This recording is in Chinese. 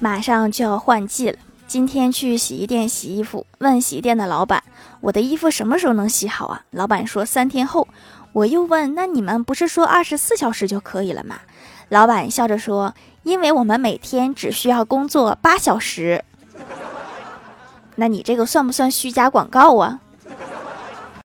马上就要换季了。今天去洗衣店洗衣服问洗衣店的老板我的衣服什么时候能洗好啊？老板说三天后。我又问那你们不是说二十四小时就可以了吗？老板笑着说因为我们每天只需要工作八小时那你这个算不算虚假广告啊？